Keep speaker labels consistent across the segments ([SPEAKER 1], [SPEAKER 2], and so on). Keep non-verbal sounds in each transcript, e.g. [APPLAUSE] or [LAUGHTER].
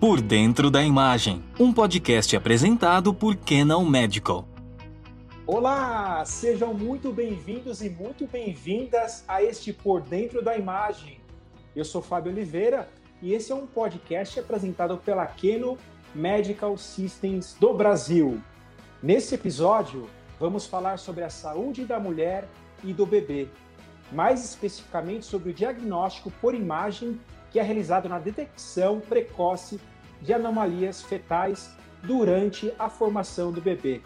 [SPEAKER 1] Por Dentro da Imagem, um podcast apresentado por Canon Medical.
[SPEAKER 2] Olá, sejam muito bem-vindos e muito bem-vindas a este Por Dentro da Imagem. Eu sou Fábio Oliveira e esse é um podcast apresentado pela Canon Medical Systems do Brasil. Nesse episódio, vamos falar sobre a saúde da mulher e do bebê, mais especificamente sobre o diagnóstico por imagem que é realizado na detecção precoce de anomalias fetais durante a formação do bebê.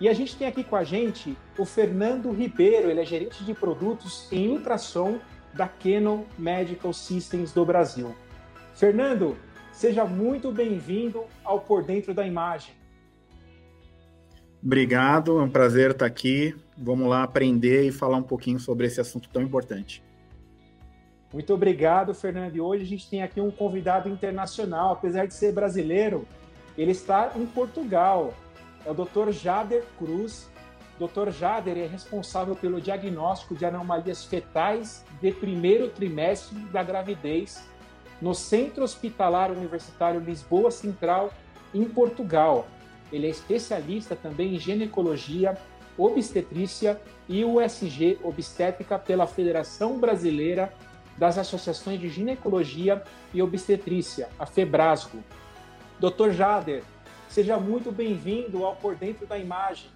[SPEAKER 2] E a gente tem aqui com a gente o Fernando Ribeiro, ele é gerente de produtos em ultrassom da Canon Medical Systems do Brasil. Fernando, seja muito bem-vindo ao Por Dentro da Imagem.
[SPEAKER 3] Obrigado, é um prazer estar aqui. Vamos lá aprender e falar um pouquinho sobre esse assunto tão importante.
[SPEAKER 2] Muito obrigado, Fernando. E hoje a gente tem aqui um convidado internacional, apesar de ser brasileiro, ele está em Portugal. É o Dr. Jader Cruz. Dr. Jader é responsável pelo diagnóstico de anomalias fetais de primeiro trimestre da gravidez no Centro Hospitalar Universitário Lisboa Central, em Portugal. Ele é especialista também em ginecologia, obstetrícia e USG obstétrica pela Federação Brasileira das Associações de Ginecologia e Obstetrícia, a FEBRASGO. Dr. Jader, seja muito bem-vindo ao Por Dentro da Imagem.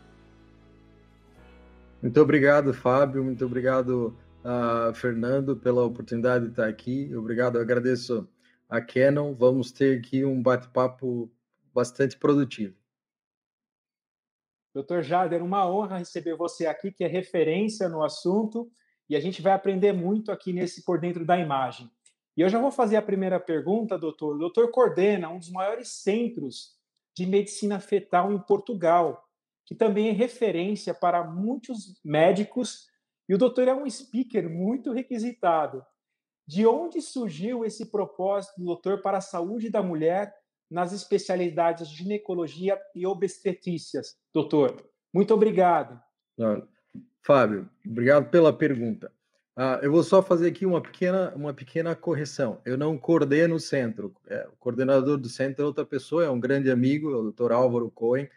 [SPEAKER 4] Muito obrigado, Fábio. Muito obrigado, uh, Fernando, pela oportunidade de estar aqui. Obrigado, agradeço a Canon. Vamos ter aqui um bate-papo bastante produtivo.
[SPEAKER 2] Doutor Jader, uma honra receber você aqui, que é referência no assunto e a gente vai aprender muito aqui nesse Por Dentro da Imagem. E eu já vou fazer a primeira pergunta, doutor. O doutor coordena um dos maiores centros de medicina fetal em Portugal, que também é referência para muitos médicos, e o doutor é um speaker muito requisitado. De onde surgiu esse propósito do doutor para a saúde da mulher nas especialidades de ginecologia e obstetrícias? Doutor, muito obrigado.
[SPEAKER 4] Fábio, obrigado pela pergunta. Ah, eu vou só fazer aqui uma pequena, uma pequena correção. Eu não coordeno o centro. É, o coordenador do centro é outra pessoa, é um grande amigo, é o Dr. Álvaro Cohen.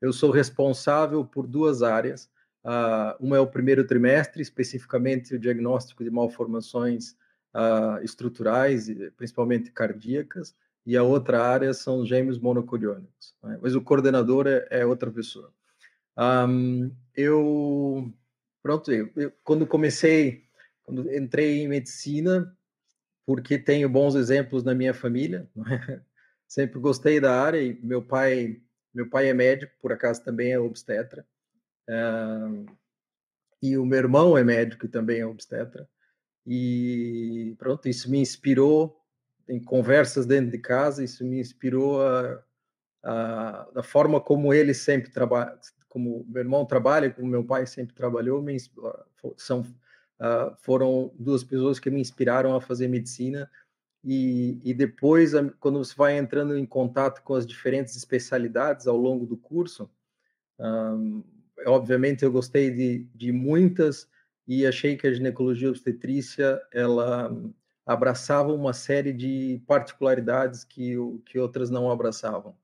[SPEAKER 4] Eu sou responsável por duas áreas. Ah, uma é o primeiro trimestre, especificamente o diagnóstico de malformações ah, estruturais, principalmente cardíacas, e a outra área são os gêmeos monocoriônicos. Né? Mas o coordenador é, é outra pessoa. Um, eu pronto, eu, eu, quando comecei, quando entrei em medicina, porque tenho bons exemplos na minha família, [LAUGHS] sempre gostei da área e meu pai, meu pai é médico, por acaso também é obstetra, uh, e o meu irmão é médico e também é obstetra, e pronto, isso me inspirou em conversas dentro de casa, isso me inspirou a, a, da forma como ele sempre trabalha, como meu irmão trabalha, como meu pai sempre trabalhou, me, são, uh, foram duas pessoas que me inspiraram a fazer medicina. E, e depois, quando você vai entrando em contato com as diferentes especialidades ao longo do curso, um, obviamente eu gostei de, de muitas e achei que a ginecologia obstetrícia ela abraçava uma série de particularidades que, que outras não abraçavam.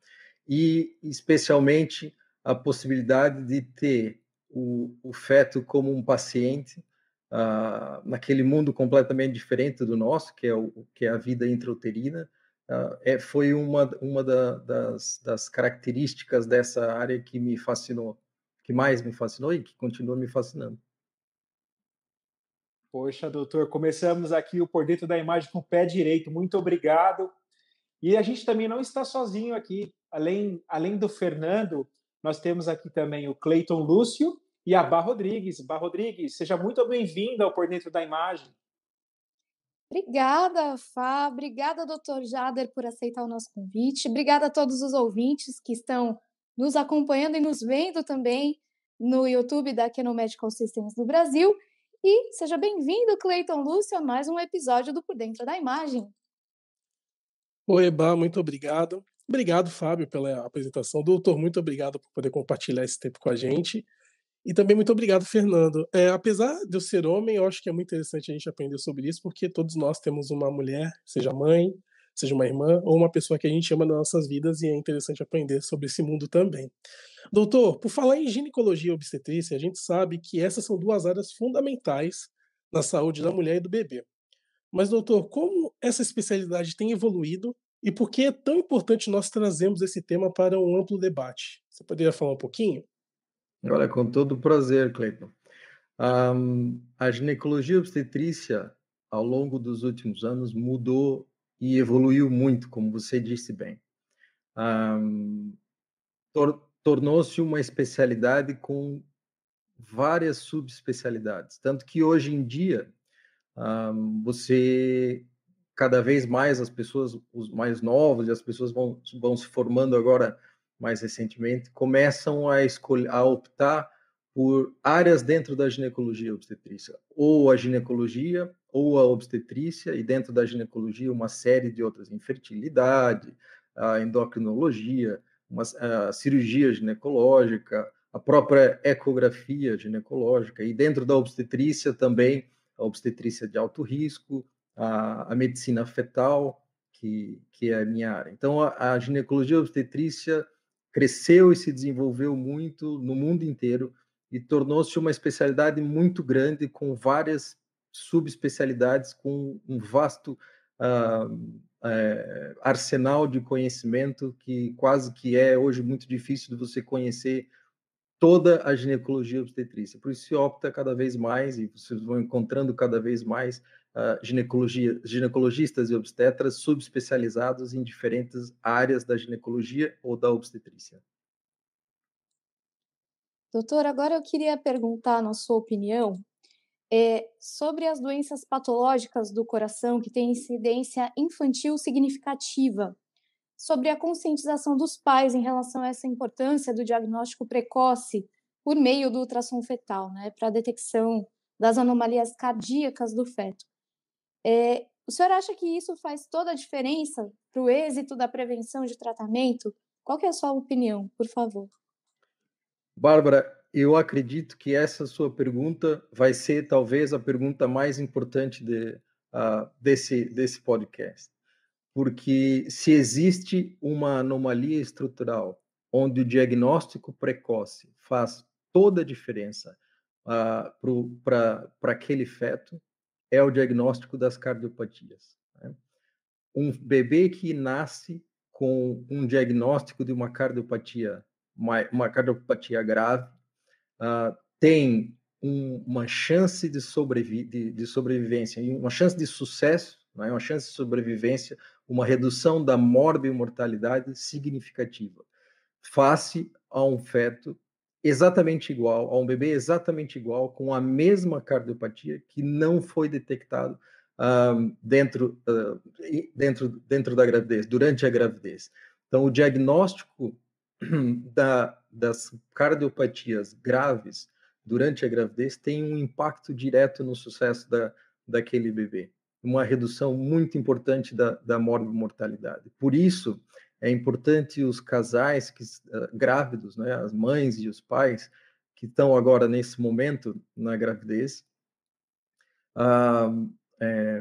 [SPEAKER 4] E, especialmente, a possibilidade de ter o, o feto como um paciente uh, naquele mundo completamente diferente do nosso, que é, o, que é a vida intrauterina, uh, é, foi uma, uma da, das, das características dessa área que me fascinou, que mais me fascinou e que continua me fascinando.
[SPEAKER 2] Poxa, doutor, começamos aqui o Por Dentro da Imagem com o pé direito. Muito obrigado. E a gente também não está sozinho aqui. Além, além do Fernando, nós temos aqui também o Cleiton Lúcio e a Bar Rodrigues. Bar Rodrigues, seja muito bem-vinda ao Por Dentro da Imagem.
[SPEAKER 5] Obrigada, Fá. Obrigada, doutor Jader, por aceitar o nosso convite. Obrigada a todos os ouvintes que estão nos acompanhando e nos vendo também no YouTube da Canon Medical Systems do Brasil. E seja bem-vindo, Cleiton Lúcio, a mais um episódio do Por Dentro da Imagem.
[SPEAKER 6] Oi, Eba, muito obrigado. Obrigado, Fábio, pela apresentação. Doutor, muito obrigado por poder compartilhar esse tempo com a gente. E também muito obrigado, Fernando. É, apesar de eu ser homem, eu acho que é muito interessante a gente aprender sobre isso, porque todos nós temos uma mulher, seja mãe, seja uma irmã ou uma pessoa que a gente ama nas nossas vidas e é interessante aprender sobre esse mundo também. Doutor, por falar em ginecologia e obstetrícia, a gente sabe que essas são duas áreas fundamentais na saúde da mulher e do bebê. Mas, doutor, como essa especialidade tem evoluído e por que é tão importante nós trazermos esse tema para um amplo debate? Você poderia falar um pouquinho?
[SPEAKER 4] Olha, com todo prazer, Cleiton. Um, a ginecologia obstetrícia, ao longo dos últimos anos, mudou e evoluiu muito, como você disse bem. Um, tor Tornou-se uma especialidade com várias subespecialidades, tanto que hoje em dia um, você cada vez mais as pessoas, os mais novos e as pessoas vão, vão se formando agora mais recentemente, começam a escolher, a optar por áreas dentro da ginecologia obstetrícia, ou a ginecologia, ou a obstetrícia, e dentro da ginecologia uma série de outras, infertilidade, a endocrinologia, uma, a cirurgia ginecológica, a própria ecografia ginecológica, e dentro da obstetrícia também a obstetrícia de alto risco, a, a medicina fetal, que, que é a minha área. Então, a, a ginecologia obstetrícia cresceu e se desenvolveu muito no mundo inteiro e tornou-se uma especialidade muito grande com várias subespecialidades, com um vasto uh, é, arsenal de conhecimento que quase que é hoje muito difícil de você conhecer toda a ginecologia obstetrícia. Por isso se opta cada vez mais e vocês vão encontrando cada vez mais uh, ginecologia, ginecologistas e obstetras subespecializados em diferentes áreas da ginecologia ou da obstetrícia.
[SPEAKER 5] Doutor, agora eu queria perguntar, na sua opinião, é, sobre as doenças patológicas do coração que têm incidência infantil significativa, sobre a conscientização dos pais em relação a essa importância do diagnóstico precoce por meio do ultrassom fetal, né, para a detecção das anomalias cardíacas do feto. É, o senhor acha que isso faz toda a diferença para o êxito da prevenção de tratamento? Qual é a sua opinião, por favor?
[SPEAKER 4] Bárbara, eu acredito que essa sua pergunta vai ser talvez a pergunta mais importante de, uh, desse, desse podcast. Porque se existe uma anomalia estrutural onde o diagnóstico precoce faz toda a diferença uh, para aquele feto, é o diagnóstico das cardiopatias. Né? Um bebê que nasce com um diagnóstico de uma cardiopatia, uma, uma cardiopatia grave, uh, tem um, uma chance de, sobrevi de, de, sobrevivência, uma chance de sucesso, né, uma chance de sobrevivência, uma redução da morbimortalidade significativa, face a um feto exatamente igual, a um bebê exatamente igual, com a mesma cardiopatia que não foi detectado uh, dentro, uh, dentro, dentro da gravidez, durante a gravidez. Então, o diagnóstico [CLEARS THROAT] da, das cardiopatias graves durante a gravidez tem um impacto direto no sucesso da, daquele bebê, uma redução muito importante da, da morbimortalidade. Por isso, é importante os casais que, uh, grávidos, né, as mães e os pais que estão agora nesse momento na gravidez, uh, é,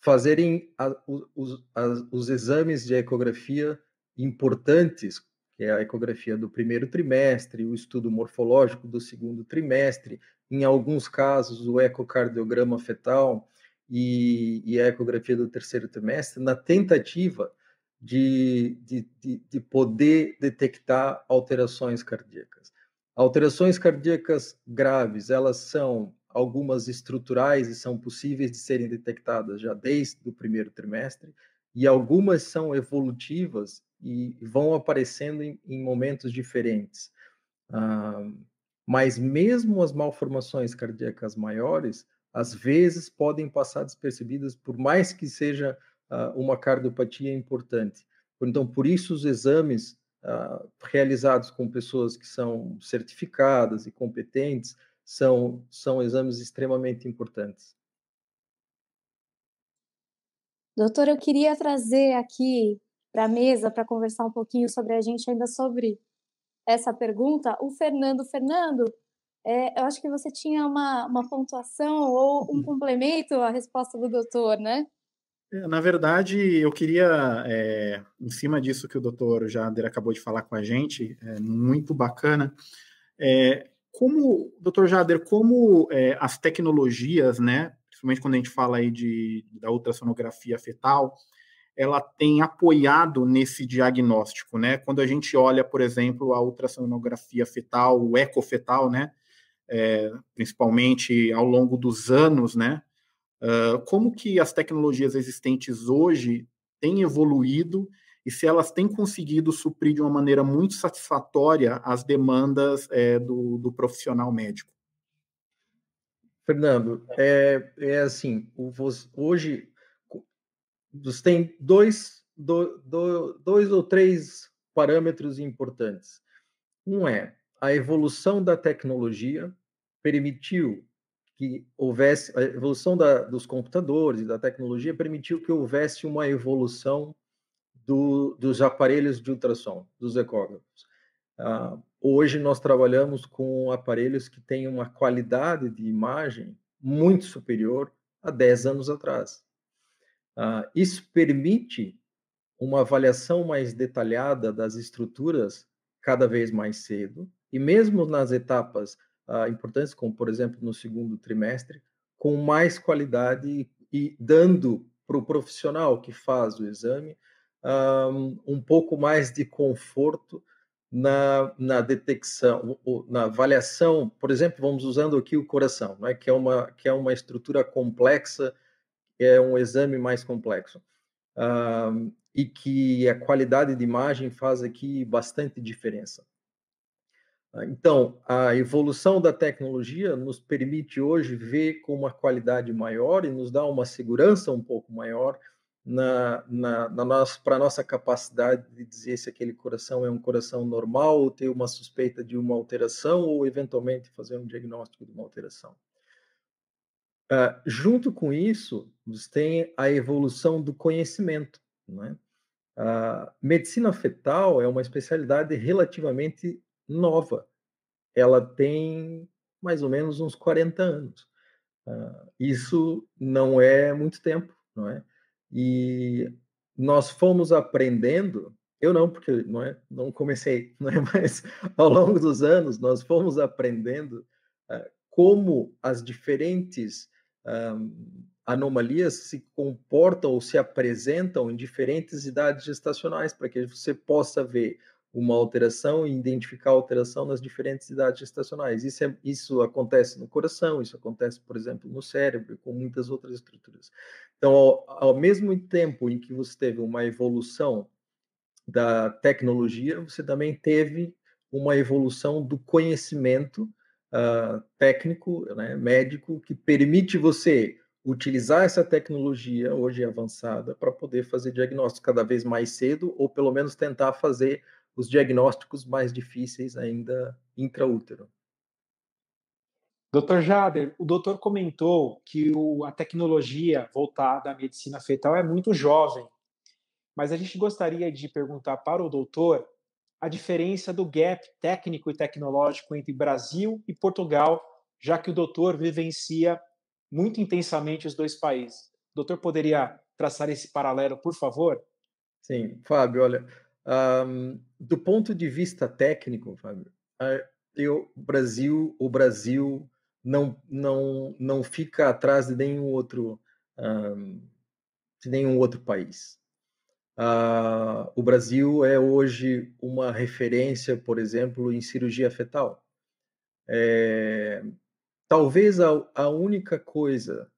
[SPEAKER 4] fazerem a, os, os exames de ecografia importantes que é a ecografia do primeiro trimestre, o estudo morfológico do segundo trimestre, em alguns casos, o ecocardiograma fetal e, e a ecografia do terceiro trimestre, na tentativa de, de, de, de poder detectar alterações cardíacas. Alterações cardíacas graves, elas são algumas estruturais e são possíveis de serem detectadas já desde o primeiro trimestre, e algumas são evolutivas e vão aparecendo em, em momentos diferentes. Ah, mas mesmo as malformações cardíacas maiores, às vezes podem passar despercebidas, por mais que seja uma cardiopatia importante. Então, por isso, os exames ah, realizados com pessoas que são certificadas e competentes são, são exames extremamente importantes.
[SPEAKER 5] Doutor, eu queria trazer aqui para a mesa para conversar um pouquinho sobre a gente ainda sobre essa pergunta. O Fernando, Fernando, é, eu acho que você tinha uma, uma pontuação ou um complemento à resposta do doutor, né?
[SPEAKER 3] É, na verdade, eu queria, é, em cima disso que o doutor Jader acabou de falar com a gente, é muito bacana, é, como, doutor Jader, como é, as tecnologias, né, principalmente quando a gente fala aí de, da ultrassonografia fetal, ela tem apoiado nesse diagnóstico, né? Quando a gente olha, por exemplo, a ultrassonografia fetal, o ecofetal, né? É, principalmente ao longo dos anos, né? Como que as tecnologias existentes hoje têm evoluído e se elas têm conseguido suprir de uma maneira muito satisfatória as demandas é, do, do, profissional médico?
[SPEAKER 4] Fernando, é, é assim, hoje você tem dois, do, do, dois ou três parâmetros importantes. Um é a evolução da tecnologia permitiu que houvesse a evolução da, dos computadores e da tecnologia permitiu que houvesse uma evolução do, dos aparelhos de ultrassom, dos ecógrafos. Uh, hoje nós trabalhamos com aparelhos que têm uma qualidade de imagem muito superior a 10 anos atrás. Uh, isso permite uma avaliação mais detalhada das estruturas cada vez mais cedo, e mesmo nas etapas uh, importantes, como por exemplo no segundo trimestre, com mais qualidade e, dando para o profissional que faz o exame um, um pouco mais de conforto na, na detecção, na avaliação, por exemplo, vamos usando aqui o coração, né, que, é uma, que é uma estrutura complexa, é um exame mais complexo, um, e que a qualidade de imagem faz aqui bastante diferença. Então, a evolução da tecnologia nos permite hoje ver com uma qualidade maior e nos dá uma segurança um pouco maior na, na, na para a nossa capacidade de dizer se aquele coração é um coração normal ou ter uma suspeita de uma alteração ou eventualmente fazer um diagnóstico de uma alteração. Uh, junto com isso, tem a evolução do conhecimento. Né? A medicina fetal é uma especialidade relativamente nova. Ela tem mais ou menos uns 40 anos. Uh, isso não é muito tempo, não é? E nós fomos aprendendo, eu não, porque não, é, não comecei, [LAUGHS] não é? mas ao longo dos anos nós fomos aprendendo uh, como as diferentes um, anomalias se comportam ou se apresentam em diferentes idades gestacionais, para que você possa ver uma alteração e identificar a alteração nas diferentes idades gestacionais. Isso, é, isso acontece no coração, isso acontece, por exemplo, no cérebro, com muitas outras estruturas. Então, ao, ao mesmo tempo em que você teve uma evolução da tecnologia, você também teve uma evolução do conhecimento uh, técnico, né, médico, que permite você utilizar essa tecnologia hoje avançada para poder fazer diagnóstico cada vez mais cedo ou pelo menos tentar fazer os diagnósticos mais difíceis ainda intraútero.
[SPEAKER 2] Doutor Jader, o doutor comentou que o, a tecnologia voltada à medicina fetal é muito jovem, mas a gente gostaria de perguntar para o doutor a diferença do gap técnico e tecnológico entre Brasil e Portugal, já que o doutor vivencia muito intensamente os dois países. O doutor poderia traçar esse paralelo, por favor?
[SPEAKER 4] Sim, Fábio, olha, um, do ponto de vista técnico, Fábio, eu, Brasil, o Brasil não, não, não fica atrás de nenhum outro, um, de nenhum outro país. Uh, o Brasil é hoje uma referência, por exemplo, em cirurgia fetal. É, talvez a, a única coisa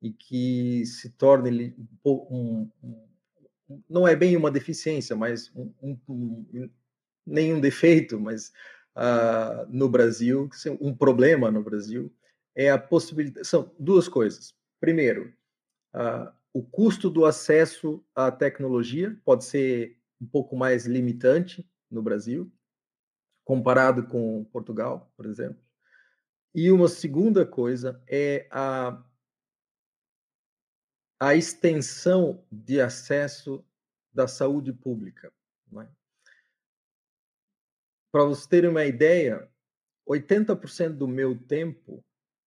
[SPEAKER 4] e que se torne um, um, não é bem uma deficiência, mas um, um, nenhum defeito, mas uh, no Brasil, um problema no Brasil, é a possibilidade. São duas coisas. Primeiro, uh, o custo do acesso à tecnologia pode ser um pouco mais limitante no Brasil, comparado com Portugal, por exemplo. E uma segunda coisa é a a extensão de acesso da saúde pública. É? Para vocês terem uma ideia, 80% do meu tempo,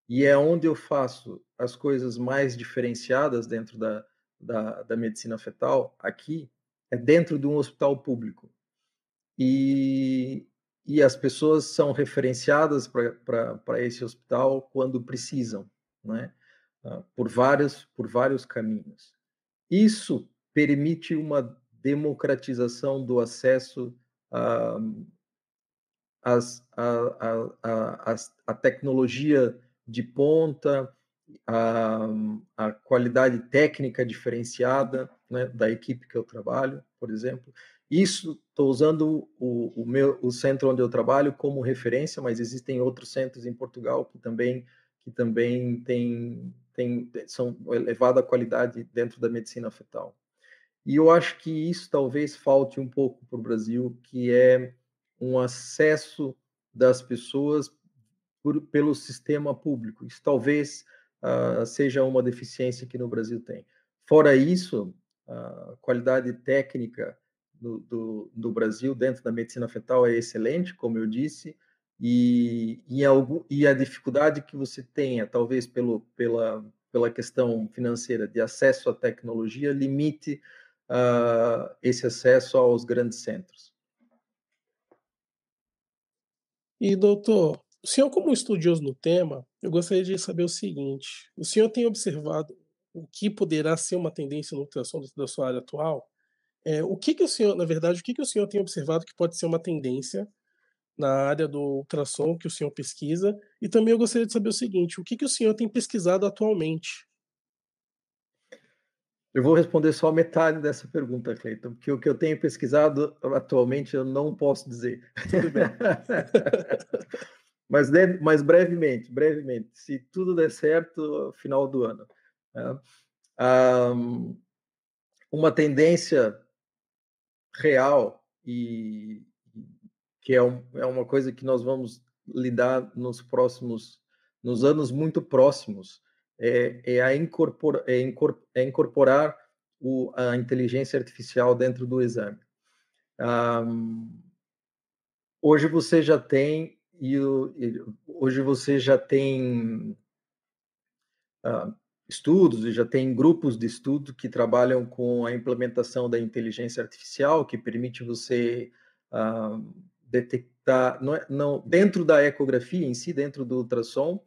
[SPEAKER 4] e é onde eu faço as coisas mais diferenciadas dentro da, da, da medicina fetal aqui é dentro de um hospital público. E, e as pessoas são referenciadas para esse hospital quando precisam, né? Por vários por vários caminhos. Isso permite uma democratização do acesso a, a, a tecnologia de ponta, a qualidade técnica diferenciada né, da equipe que eu trabalho, por exemplo. Isso estou usando o, o, meu o centro onde eu trabalho como referência, mas existem outros centros em Portugal que também que também tem, tem são elevada qualidade dentro da medicina fetal. E eu acho que isso talvez falte um pouco para o Brasil, que é um acesso das pessoas por, pelo sistema público. Isso talvez uh, seja uma deficiência que no Brasil tem. Fora isso, a qualidade técnica do, do, do, Brasil dentro da medicina fetal é excelente, como eu disse, e, e, algum, e a dificuldade que você tenha, talvez pelo, pela, pela questão financeira de acesso à tecnologia, limite uh, esse acesso aos grandes centros.
[SPEAKER 6] E, doutor, o senhor, como estudioso no tema, eu gostaria de saber o seguinte: o senhor tem observado o que poderá ser uma tendência no ultrassom da sua área atual? É, o que, que o senhor, na verdade, o que, que o senhor tem observado que pode ser uma tendência na área do ultrassom que o senhor pesquisa? E também eu gostaria de saber o seguinte: o que, que o senhor tem pesquisado atualmente?
[SPEAKER 4] Eu vou responder só metade dessa pergunta, Cleiton, porque o que eu tenho pesquisado atualmente eu não posso dizer. [LAUGHS] mas, mas brevemente, brevemente, se tudo der certo, final do ano. Né? Um, uma tendência real e que é, um, é uma coisa que nós vamos lidar nos próximos, nos anos muito próximos, é, é, a incorpora, é, é incorporar o, a inteligência artificial dentro do exame. Um, hoje você já tem e, hoje você já tem uh, estudos e já tem grupos de estudo que trabalham com a implementação da inteligência artificial que permite você uh, detectar não, é, não dentro da ecografia em si dentro do ultrassom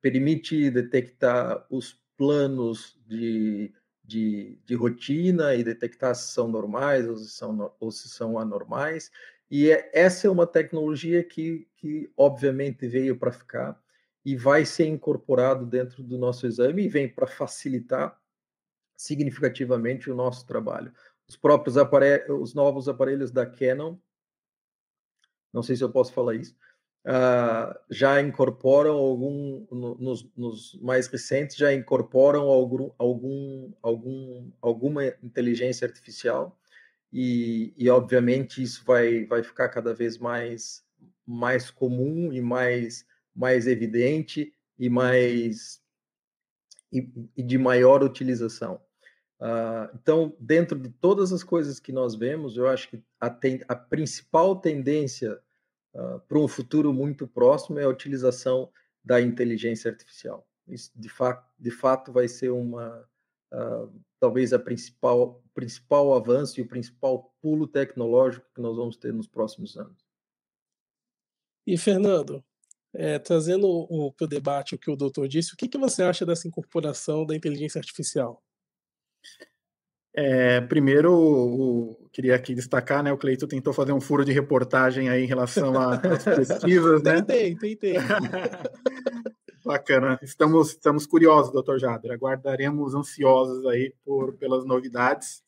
[SPEAKER 4] permite detectar os planos de, de, de, rotina e detectar se são normais ou se são, ou se são anormais. E é, essa é uma tecnologia que, que obviamente veio para ficar e vai ser incorporado dentro do nosso exame e vem para facilitar significativamente o nosso trabalho. Os próprios aparelhos, os novos aparelhos da Canon, não sei se eu posso falar isso, uh, já incorporam algum, no, nos, nos, mais recentes, já incorporam algum, algum, algum, alguma inteligência artificial e, e, obviamente isso vai, vai ficar cada vez mais, mais comum e mais, mais evidente e mais e, e de maior utilização. Uh, então, dentro de todas as coisas que nós vemos, eu acho que a, ten, a principal tendência uh, para um futuro muito próximo é a utilização da inteligência artificial. Isso, de, fa de fato, vai ser uma, uh, talvez a principal, principal avanço e o principal pulo tecnológico que nós vamos ter nos próximos anos.
[SPEAKER 6] E, Fernando, é, trazendo para o debate o que o doutor disse, o que, que você acha dessa incorporação da inteligência artificial?
[SPEAKER 3] É, primeiro, o, queria aqui destacar, né? O Cleito tentou fazer um furo de reportagem aí em relação às pesquisas, né?
[SPEAKER 6] Tentei, tentei. [LAUGHS]
[SPEAKER 3] Bacana. Estamos, estamos curiosos, doutor Jader. Aguardaremos ansiosos aí por, pelas novidades.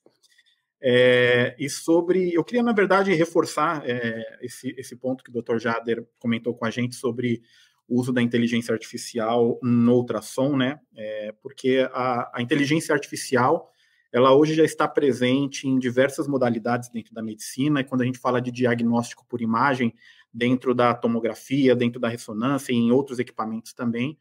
[SPEAKER 3] É, e sobre. Eu queria, na verdade, reforçar é, esse, esse ponto que o doutor Jader comentou com a gente sobre o uso da inteligência artificial no ultrassom, né? É, porque a, a inteligência artificial ela hoje já está presente em diversas modalidades dentro da medicina, e quando a gente fala de diagnóstico por imagem, dentro da tomografia, dentro da ressonância e em outros equipamentos também,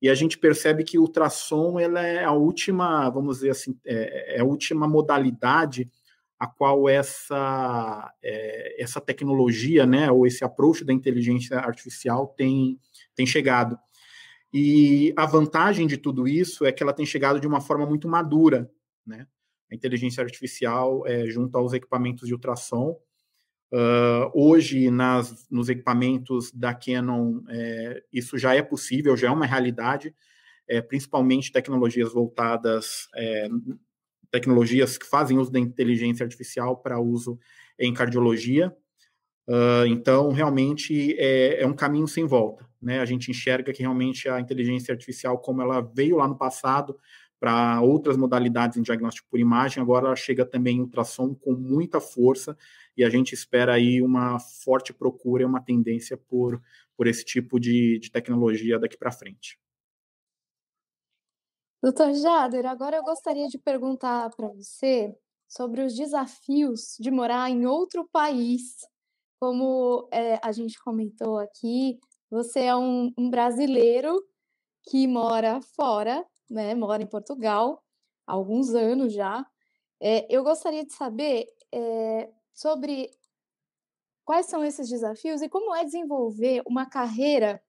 [SPEAKER 3] e a gente percebe que o ultrassom ela é a última, vamos dizer assim, é, é a última modalidade a qual essa, é, essa tecnologia, né, ou esse approach da inteligência artificial tem, tem chegado. E a vantagem de tudo isso é que ela tem chegado de uma forma muito madura, né? A inteligência artificial é, junto aos equipamentos de ultrassom. Uh, hoje, nas, nos equipamentos da Canon, é, isso já é possível, já é uma realidade, é, principalmente tecnologias voltadas, é, tecnologias que fazem uso da inteligência artificial para uso em cardiologia. Uh, então, realmente é, é, um caminho sem volta. Né? A gente enxerga que realmente a inteligência artificial, como ela veio lá no passado para outras modalidades em diagnóstico por imagem, agora ela chega também em ultrassom com muita força e a gente espera aí uma forte procura e uma tendência por, por esse tipo de, de tecnologia daqui para frente.
[SPEAKER 5] Doutor Jader, agora eu gostaria de perguntar para você sobre os desafios de morar em outro país como é, a gente comentou aqui, você é um, um, brasileiro que mora fora, né? Mora em Portugal há alguns anos já. É, eu gostaria de saber é, sobre quais são esses desafios e como é desenvolver uma carreira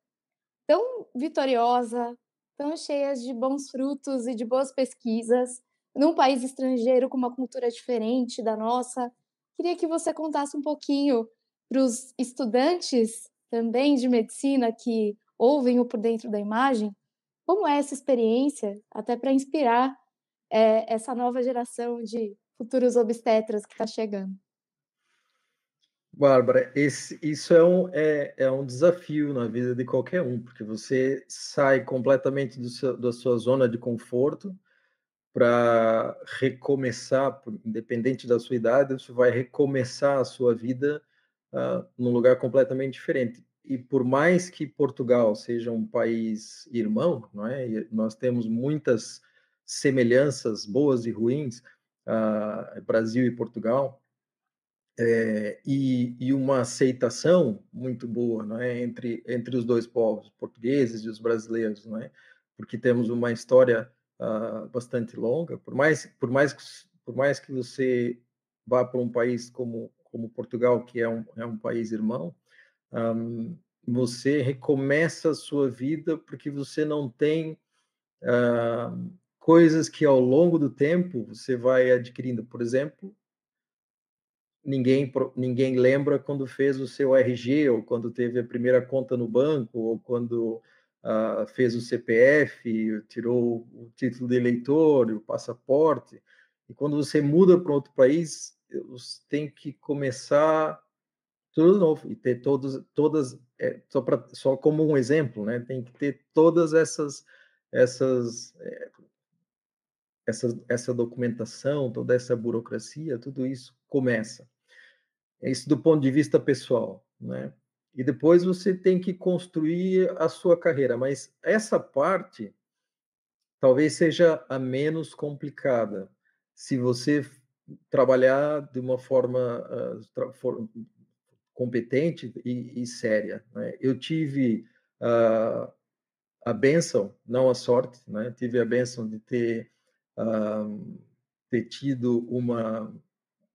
[SPEAKER 5] tão vitoriosa, tão cheia de bons frutos e de boas pesquisas, num país estrangeiro com uma cultura diferente da nossa. Queria que você contasse um pouquinho para os estudantes também de medicina que ouvem o por dentro da imagem, como é essa experiência, até para inspirar é, essa nova geração de futuros obstetras que está chegando?
[SPEAKER 4] Bárbara, esse, isso é um, é, é um desafio na vida de qualquer um, porque você sai completamente seu, da sua zona de conforto para recomeçar, independente da sua idade, você vai recomeçar a sua vida uh, num lugar completamente diferente. E por mais que Portugal seja um país irmão, não é? E nós temos muitas semelhanças boas e ruins, uh, Brasil e Portugal, é, e, e, uma aceitação muito boa não é? entre, entre os dois povos, portugueses e os brasileiros, não é? porque temos uma história uh, bastante longa. Por mais, por, mais, por mais que você vá para um país como como Portugal, que é um, é um país irmão, um, você recomeça a sua vida porque você não tem uh, coisas que ao longo do tempo você vai adquirindo. Por exemplo, ninguém, ninguém lembra quando fez o seu RG, ou quando teve a primeira conta no banco, ou quando uh, fez o CPF, tirou o título de eleitor, o passaporte. E quando você muda para outro país, tem que começar tudo novo e ter todos, todas, é, só, pra, só como um exemplo, né? Tem que ter todas essas, essas, é, essa, essa documentação, toda essa burocracia, tudo isso começa. É isso do ponto de vista pessoal, né? E depois você tem que construir a sua carreira, mas essa parte talvez seja a menos complicada. Se você trabalhar de uma forma uh, for, competente e, e séria. Né? Eu tive uh, a benção, não a sorte, né? tive a benção de ter, uh, ter tido uma.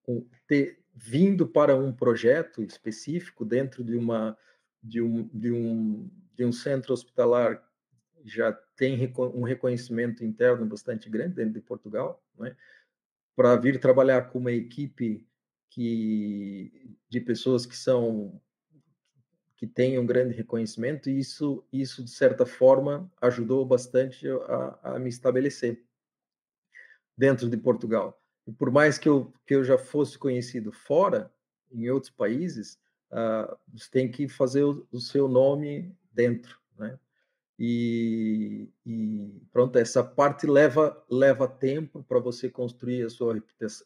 [SPEAKER 4] Um, ter vindo para um projeto específico dentro de uma de um, de um, de um centro hospitalar já tem um reconhecimento interno bastante grande dentro de Portugal, né? para vir trabalhar com uma equipe que de pessoas que são que têm um grande reconhecimento e isso isso de certa forma ajudou bastante a, a me estabelecer dentro de Portugal e por mais que eu que eu já fosse conhecido fora em outros países uh, você tem que fazer o, o seu nome dentro né? E, e, pronto, essa parte leva, leva tempo para você construir a sua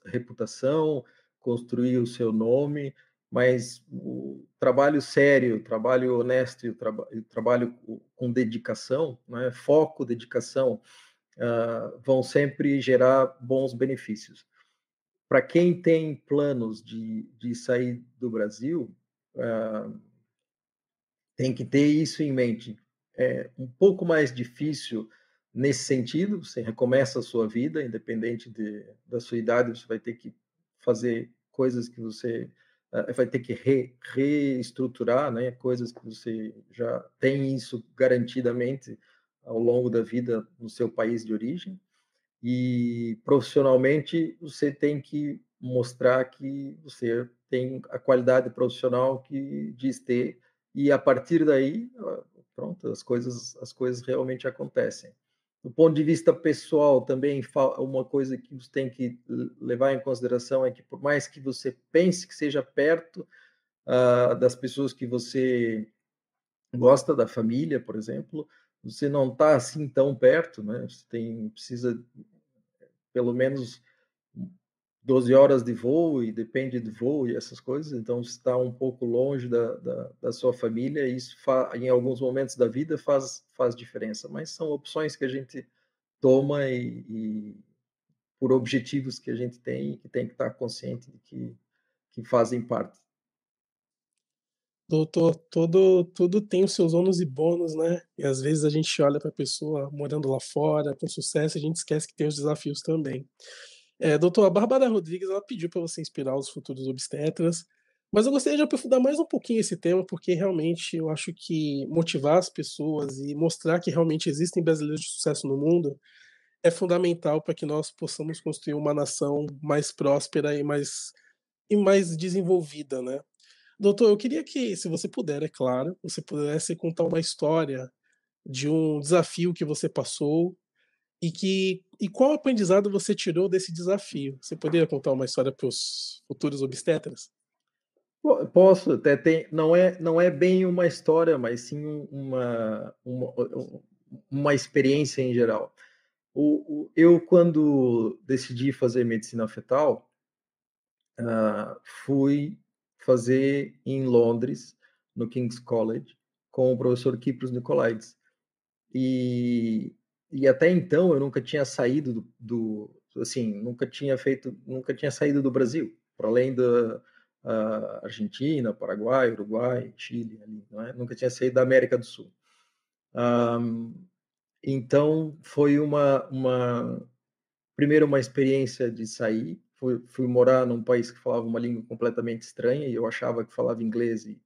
[SPEAKER 4] reputação, construir o seu nome, mas o trabalho sério, o trabalho honesto o, traba o trabalho com dedicação, né, foco, dedicação, uh, vão sempre gerar bons benefícios. Para quem tem planos de, de sair do Brasil, uh, tem que ter isso em mente é um pouco mais difícil nesse sentido. Você recomeça a sua vida, independente de, da sua idade, você vai ter que fazer coisas que você uh, vai ter que re, reestruturar, né? Coisas que você já tem isso garantidamente ao longo da vida no seu país de origem. e profissionalmente você tem que mostrar que você tem a qualidade profissional que diz ter e a partir daí pronto as coisas as coisas realmente acontecem do ponto de vista pessoal também uma coisa que você tem que levar em consideração é que por mais que você pense que seja perto uh, das pessoas que você gosta da família por exemplo você não está assim tão perto né você tem precisa pelo menos 12 horas de voo e depende do voo e essas coisas, então está um pouco longe da, da, da sua família e isso em alguns momentos da vida faz, faz diferença, mas são opções que a gente toma e, e por objetivos que a gente tem que tem que estar consciente de que, que fazem parte.
[SPEAKER 6] Doutor, todo, tudo tem os seus ônus e bônus, né? E às vezes a gente olha para a pessoa morando lá fora, com sucesso, a gente esquece que tem os desafios também. É, doutor, a Bárbara Rodrigues ela pediu para você inspirar os futuros obstetras, mas eu gostaria de aprofundar mais um pouquinho esse tema, porque realmente eu acho que motivar as pessoas e mostrar que realmente existem brasileiros de sucesso no mundo é fundamental para que nós possamos construir uma nação mais próspera e mais, e mais desenvolvida, né? Doutor, eu queria que, se você puder, é claro, você pudesse contar uma história de um desafio que você passou e que e qual aprendizado você tirou desse desafio? Você poderia contar uma história para os futuros obstetras?
[SPEAKER 4] Posso, até tem, não é não é bem uma história, mas sim uma uma, uma experiência em geral. O, o, eu quando decidi fazer medicina fetal, uh, fui fazer em Londres, no King's College, com o professor Kipros Nicolaides. E e até então eu nunca tinha saído do, do, assim nunca tinha feito nunca tinha saído do Brasil para além da Argentina Paraguai Uruguai Chile ali, é? nunca tinha saído da América do Sul um, então foi uma uma primeiro uma experiência de sair fui, fui morar num país que falava uma língua completamente estranha e eu achava que falava inglês e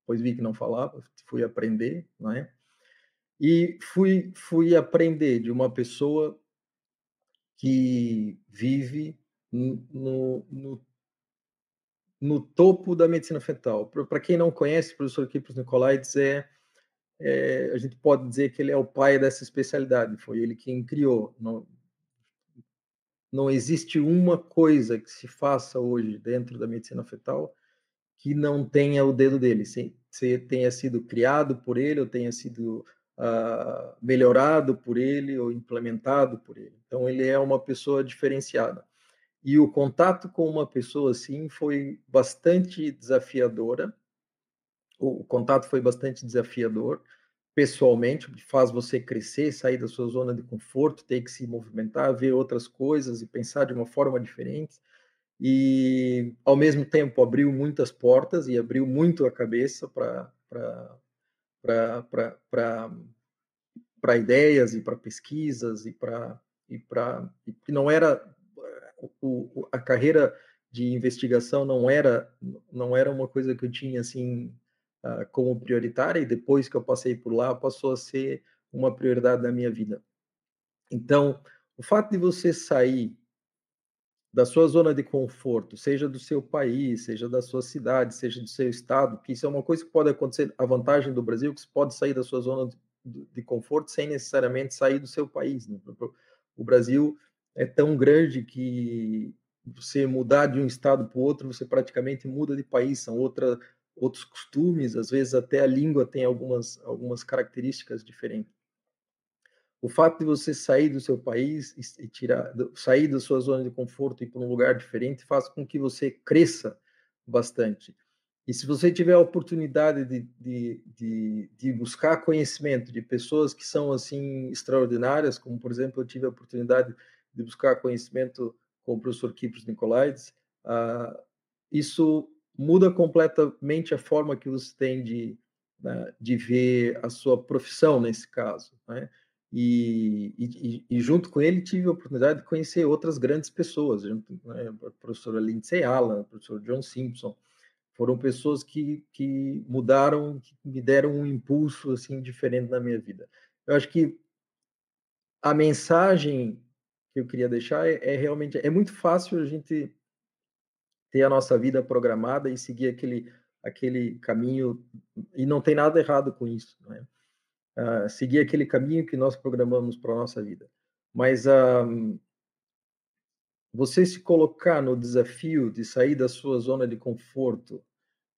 [SPEAKER 4] depois vi que não falava fui aprender não é e fui, fui aprender de uma pessoa que vive no, no, no topo da medicina fetal. Para quem não conhece, o professor Kipros Nicolaides é, é, a gente pode dizer que ele é o pai dessa especialidade, foi ele quem criou. Não, não existe uma coisa que se faça hoje dentro da medicina fetal que não tenha o dedo dele, se, se tenha sido criado por ele ou tenha sido uh, melhorado por ele ou implementado por ele. Então, ele é uma pessoa diferenciada. E o contato com uma pessoa assim foi bastante desafiadora. O contato foi bastante desafiador pessoalmente, faz você crescer, sair da sua zona de conforto, ter que se movimentar, ver outras coisas e pensar de uma forma diferente. E, ao mesmo tempo, abriu muitas portas e abriu muito a cabeça para ideias e para pesquisas e para e para e não era o, a carreira de investigação não era não era uma coisa que eu tinha assim uh, como prioritária e depois que eu passei por lá passou a ser uma prioridade da minha vida então o fato de você sair da sua zona de conforto, seja do seu país, seja da sua cidade, seja do seu estado, que isso é uma coisa que pode acontecer. A vantagem do Brasil é que você pode sair da sua zona de, conforto sem necessariamente sair do seu país. Né? O Brasil é tão grande que você mudar de um estado para o outro, você praticamente muda de país, são outra, outros costumes, às vezes até a língua tem algumas, algumas características diferentes o fato de você sair do seu país e tirar, sair da sua zona de conforto e ir para um lugar diferente faz com que você cresça bastante. E se você tiver a oportunidade de, de, de, de, buscar conhecimento de pessoas que são assim extraordinárias, como por exemplo eu tive a oportunidade de buscar conhecimento com o professor Kipros Nicolaides, uh, isso muda completamente a forma que você tem de, né, de ver a sua profissão nesse caso. Né? E, e, e, junto com ele tive a oportunidade de conhecer outras grandes pessoas, né, a professora Lindsay Allen, o professor John Simpson, foram pessoas que, que mudaram, que me deram um impulso assim diferente na minha vida. Eu acho que a mensagem que eu queria deixar é, é realmente é muito fácil a gente ter a nossa vida programada e seguir aquele aquele caminho e não tem nada errado com isso, né? Uh, seguir aquele caminho que nós programamos para a nossa vida. Mas uh, você se colocar no desafio de sair da sua zona de conforto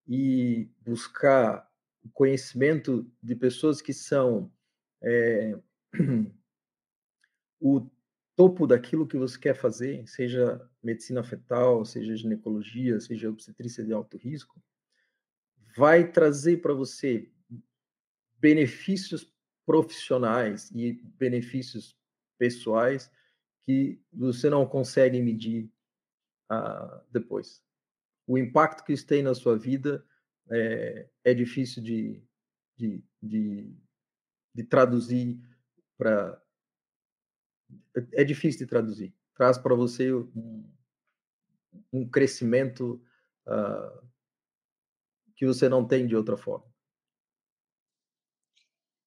[SPEAKER 4] e buscar conhecimento de pessoas que são é, [CLEARS THROAT] o topo daquilo que você quer fazer, seja medicina fetal, seja ginecologia, seja obstetrícia de alto risco, vai trazer para você benefícios profissionais e benefícios pessoais que você não consegue medir uh, depois. O impacto que isso tem na sua vida é, é difícil de, de, de, de traduzir para é difícil de traduzir. Traz para você um, um crescimento uh, que você não tem de outra forma.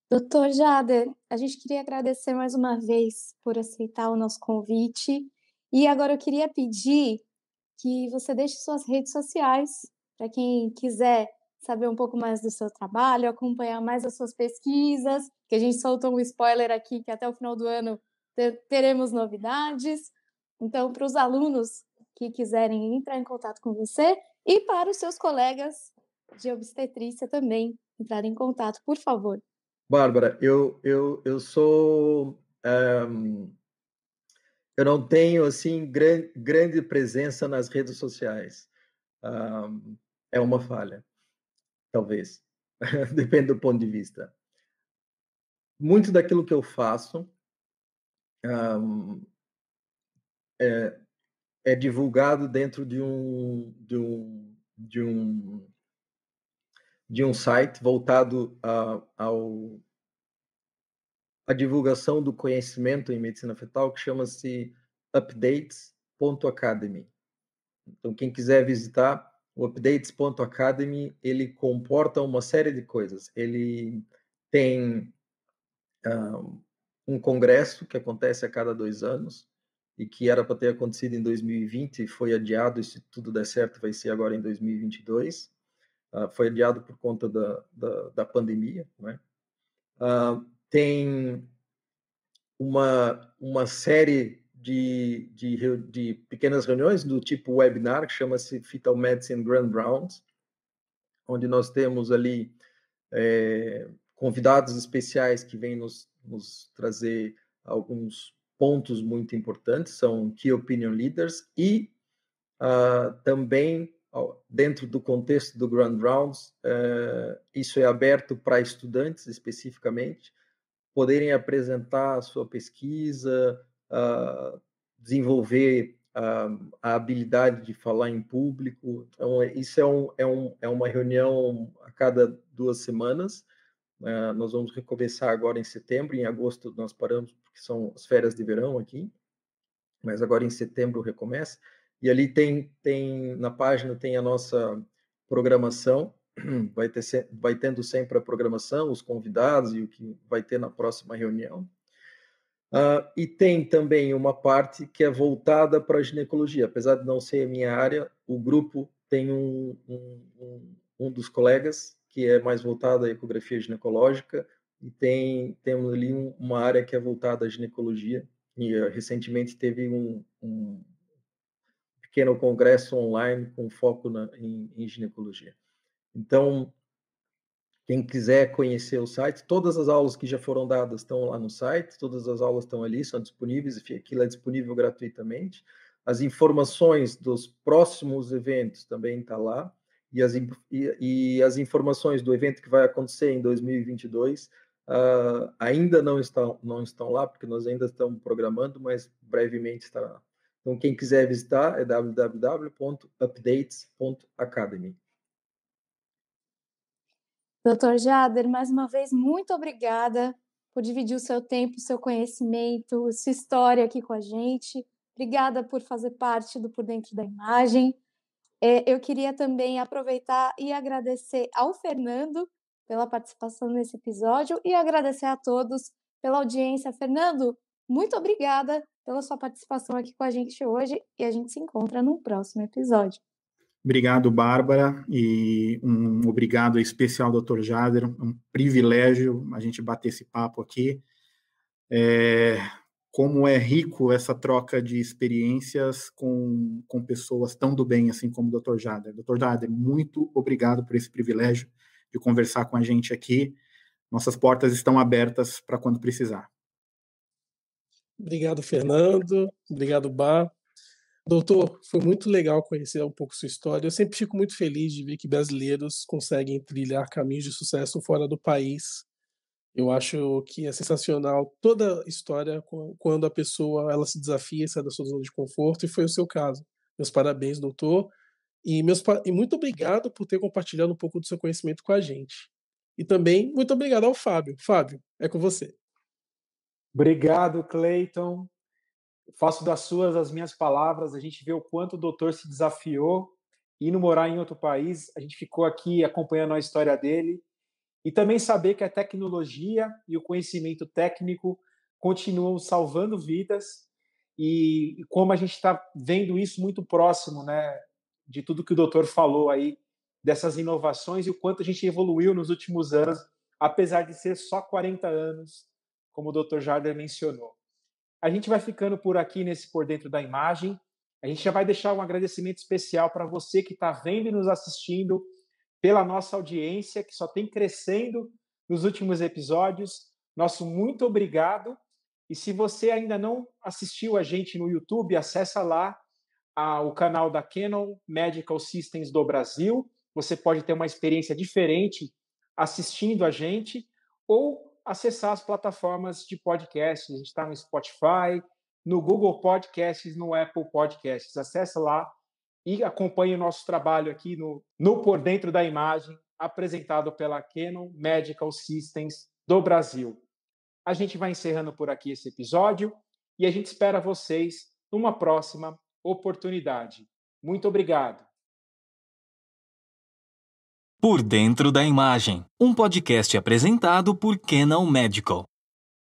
[SPEAKER 5] Doutor Jader, a gente queria agradecer mais uma vez por aceitar o nosso convite. E agora eu queria pedir que você deixe suas redes sociais para quem quiser saber um pouco mais do seu trabalho, acompanhar mais as suas pesquisas, que a gente soltou um spoiler aqui que até o final do ano teremos novidades. Então, para os alunos que quiserem entrar em contato com você e para os seus colegas de obstetrícia também entrarem em contato, por favor.
[SPEAKER 4] Bárbara, eu, eu, eu sou. Um, eu não tenho assim gran, grande presença nas redes sociais. Um, é uma falha, talvez. [LAUGHS] Depende do ponto de vista. Muito daquilo que eu faço é, é, divulgado dentro de um, de um, de um, de um site voltado a, ao a divulgação do conhecimento em medicina fetal que chama-se updates.academy. Então, quem quiser visitar o updates.academy, ele comporta uma série de coisas. Ele tem um, um congresso que acontece a cada dois anos e que era para ter acontecido em 2020 e foi adiado, e se tudo der certo vai ser agora em 2022. Uh, ah, foi adiado por conta da, da, da pandemia. Né? Uh, tem uma, uma série de, de, de pequenas reuniões do tipo webinar, que chama-se Fetal Medicine Grand Rounds, onde nós temos ali é, convidados especiais que vêm nos trazer alguns pontos muito importantes, são Key Opinion Leaders e uh, também dentro do contexto do Grand Rounds, uh, isso é aberto para estudantes especificamente, poderem apresentar a sua pesquisa, uh, desenvolver a habilidade de falar em público. Então, isso é, um, é, um, é uma reunião a cada duas semanas, Uh, nós vamos recomeçar agora em setembro, em agosto nós paramos porque são as férias de verão aqui, mas agora em setembro recomeça. E ali tem, tem na página tem a nossa programação, [CLEARS THROAT] vai, ter, vai tendo sempre a programação, os convidados e o que vai ter na próxima reunião. Uh, e tem também uma parte que é voltada para a ginecologia. Apesar de não ser a minha área, o grupo tem um, um, um, um dos colegas que é mais voltada à ecografia ginecológica, e tem temos ali um, uma área que é voltada à ginecologia, e uh, recentemente teve um, um, pequeno congresso online com foco na, em, em ginecologia. Então, quem quiser conhecer o site, todas as aulas que já foram dadas estão lá no site, todas as aulas estão ali, são disponíveis, aquilo é disponível gratuitamente. As informações dos próximos eventos também estão tá lá e as, e, e as informações do evento que vai acontecer em 2022 uh, ah, ainda não estão, não estão lá, porque nós ainda estamos programando, mas brevemente estará. Então, quem quiser visitar é www.updates.academy.
[SPEAKER 5] Doutor Jader, mais uma vez, muito obrigada por dividir o seu tempo, seu conhecimento, sua história aqui com a gente. Obrigada por fazer parte do Por Dentro da Imagem. É, eu queria também aproveitar e agradecer ao Fernando pela participação nesse episódio e agradecer a todos pela audiência. Fernando, Muito obrigada pela sua participação aqui com a gente hoje e a gente se encontra no próximo episódio.
[SPEAKER 3] Obrigado, Bárbara, e um obrigado especial, doutor Jader. Um privilégio a gente bater esse papo aqui. É, como é rico essa troca de experiências com, com pessoas tão do bem assim como o Dr. Jader. Dr. Jader, muito obrigado por esse privilégio de conversar com a gente aqui. Nossas portas estão abertas para quando precisar.
[SPEAKER 6] Obrigado, Fernando. Obrigado, Bar. Doutor, foi muito legal conhecer um pouco sua história. Eu sempre fico muito feliz de ver que brasileiros conseguem trilhar caminhos de sucesso fora do país. Eu acho que é sensacional toda história quando a pessoa ela se desafia sai da sua zona de conforto, e foi o seu caso. Meus parabéns, doutor. E, meus, e muito obrigado por ter compartilhado um pouco do seu conhecimento com a gente. E também muito obrigado ao Fábio. Fábio, é com você.
[SPEAKER 2] Obrigado, Cleiton. Faço das suas as minhas palavras. A gente vê o quanto o doutor se desafiou indo morar em outro país. A gente ficou aqui acompanhando a história dele e também saber que a tecnologia e o conhecimento técnico continuam salvando vidas e como a gente está vendo isso muito próximo, né, de tudo que o doutor falou aí dessas inovações e o quanto a gente evoluiu nos últimos anos, apesar de ser só 40 anos, como o doutor Jarder mencionou. A gente vai ficando por aqui nesse Por Dentro da Imagem. A gente já vai deixar um agradecimento especial para você que está vendo e nos assistindo pela nossa audiência, que só tem crescendo nos últimos episódios. Nosso muito obrigado. E se você ainda não assistiu a gente no YouTube, acessa lá a, o canal da Canon Medical Systems do Brasil. Você pode ter uma experiência diferente assistindo a gente ou acessar as plataformas de podcast. A gente está no Spotify, no Google Podcasts, no Apple Podcasts. Acesse lá e acompanhe o nosso trabalho aqui no, no Por Dentro da Imagem, apresentado pela Canon Medical Systems do Brasil. A gente vai encerrando por aqui esse episódio e a gente espera vocês numa próxima oportunidade. Muito obrigado.
[SPEAKER 1] Por Dentro da Imagem, um podcast apresentado por Canon Medical.